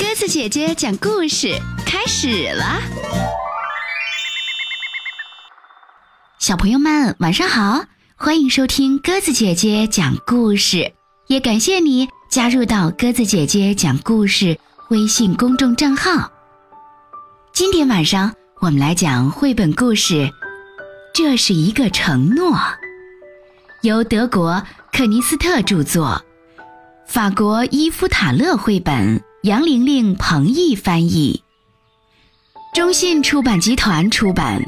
鸽子姐姐讲故事开始了，小朋友们晚上好，欢迎收听鸽子姐姐讲故事，也感谢你加入到鸽子姐姐讲故事微信公众账号。今天晚上我们来讲绘本故事，《这是一个承诺》，由德国克尼斯特著作，法国伊夫塔勒绘本。杨玲玲、彭毅翻译，中信出版集团出版。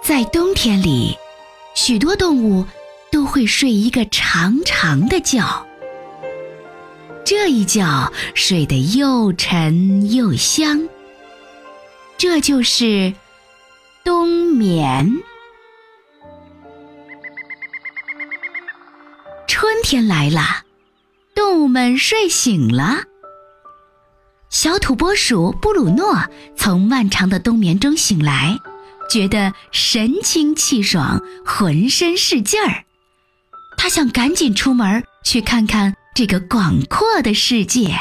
在冬天里，许多动物都会睡一个长长的觉，这一觉睡得又沉又香。这就是。眠。春天来了，动物们睡醒了。小土拨鼠布鲁诺从漫长的冬眠中醒来，觉得神清气爽，浑身是劲儿。他想赶紧出门去看看这个广阔的世界。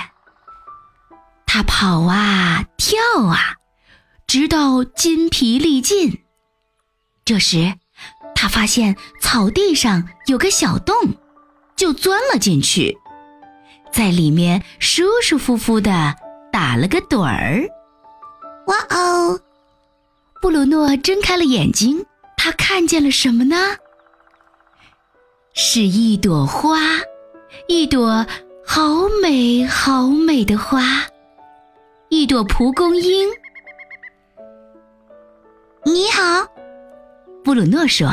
他跑啊跳啊，直到筋疲力尽。这时，他发现草地上有个小洞，就钻了进去，在里面舒舒服服的打了个盹儿。哇哦！布鲁诺睁开了眼睛，他看见了什么呢？是一朵花，一朵好美好美的花，一朵蒲公英。你好。布鲁诺说：“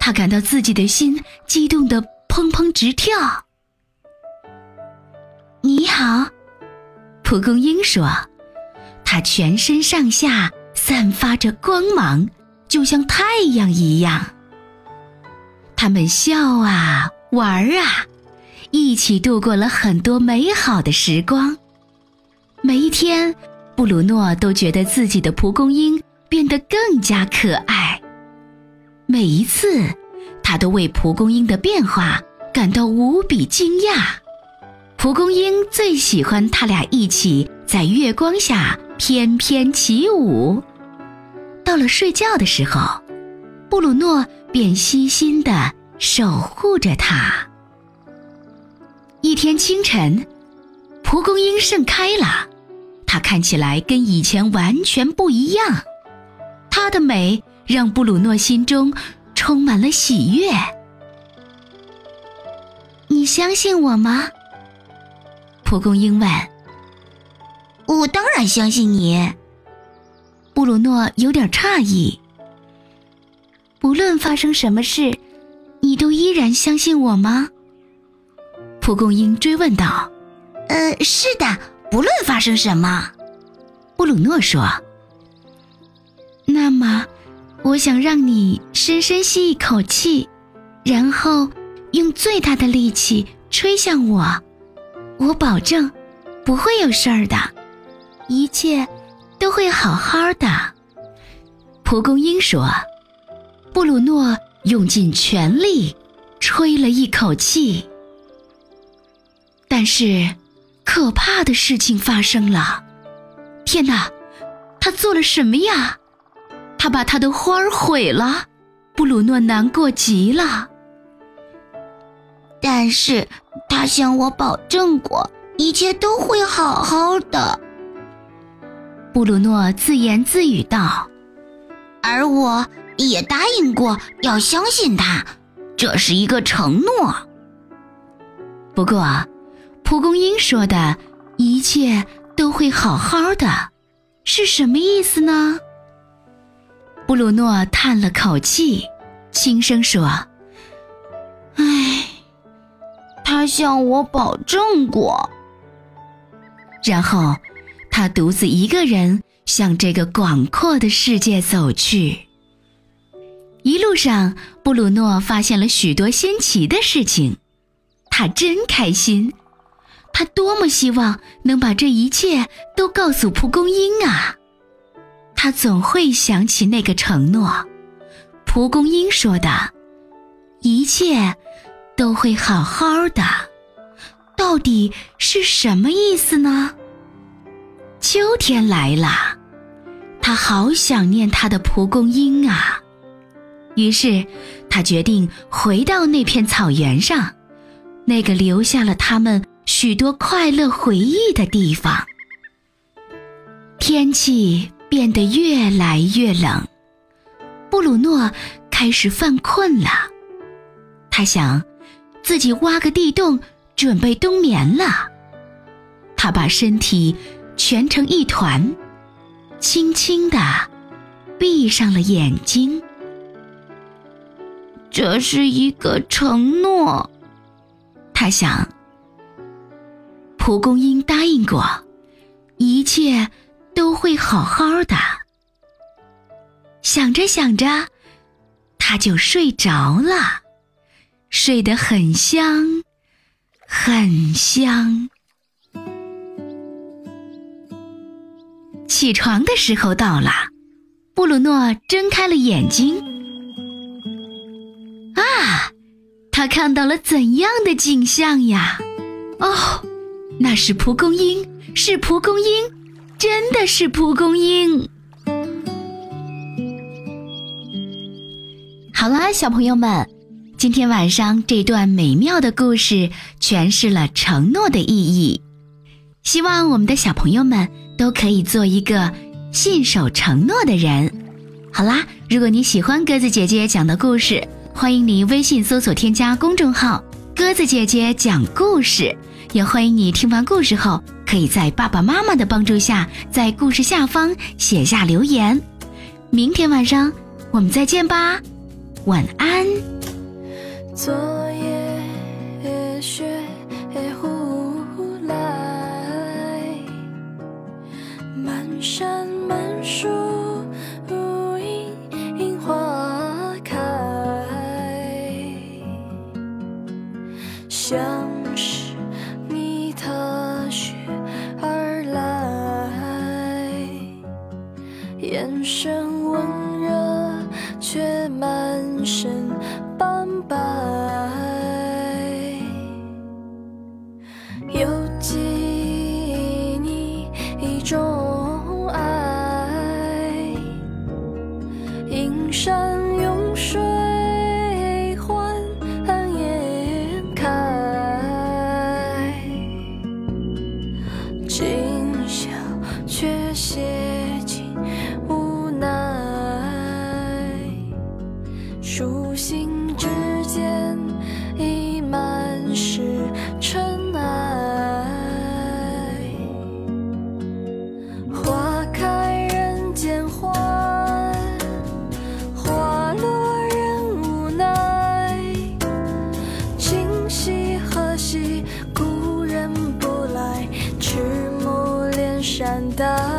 他感到自己的心激动的砰砰直跳。”你好，蒲公英说：“它全身上下散发着光芒，就像太阳一样。”他们笑啊，玩啊，一起度过了很多美好的时光。每一天，布鲁诺都觉得自己的蒲公英变得更加可爱。每一次，他都为蒲公英的变化感到无比惊讶。蒲公英最喜欢他俩一起在月光下翩翩起舞。到了睡觉的时候，布鲁诺便悉心地守护着它。一天清晨，蒲公英盛开了，它看起来跟以前完全不一样。它的美。让布鲁诺心中充满了喜悦。你相信我吗？蒲公英问。我当然相信你。布鲁诺有点诧异。不论发生什么事，你都依然相信我吗？蒲公英追问道。呃，是的，不论发生什么。布鲁诺说。那么。我想让你深深吸一口气，然后用最大的力气吹向我。我保证不会有事儿的，一切都会好好的。蒲公英说：“布鲁诺用尽全力吹了一口气，但是可怕的事情发生了。天哪，他做了什么呀？”他把他的花儿毁了，布鲁诺难过极了。但是他向我保证过，一切都会好好的。布鲁诺自言自语道：“而我也答应过要相信他，这是一个承诺。”不过，蒲公英说的一切都会好好的，是什么意思呢？布鲁诺叹了口气，轻声说：“唉，他向我保证过。”然后，他独自一个人向这个广阔的世界走去。一路上，布鲁诺发现了许多新奇的事情，他真开心。他多么希望能把这一切都告诉蒲公英啊！他总会想起那个承诺，蒲公英说的：“一切都会好好的。”到底是什么意思呢？秋天来了，他好想念他的蒲公英啊。于是，他决定回到那片草原上，那个留下了他们许多快乐回忆的地方。天气变得越来越冷，布鲁诺开始犯困了。他想，自己挖个地洞，准备冬眠了。他把身体蜷成一团，轻轻地闭上了眼睛。这是一个承诺，他想。蒲公英答应过，一切都会好好的。想着想着，他就睡着了，睡得很香，很香。起床的时候到了，布鲁诺睁开了眼睛。啊，他看到了怎样的景象呀？哦，那是蒲公英，是蒲公英，真的是蒲公英。好啦，小朋友们，今天晚上这段美妙的故事诠释了承诺的意义。希望我们的小朋友们都可以做一个信守承诺的人。好啦，如果你喜欢鸽子姐姐讲的故事。欢迎你微信搜索添加公众号“鸽子姐姐讲故事”，也欢迎你听完故事后，可以在爸爸妈妈的帮助下，在故事下方写下留言。明天晚上我们再见吧，晚安。昨夜雪忽来，满山满树。像是眼神温热，却满身斑白。难道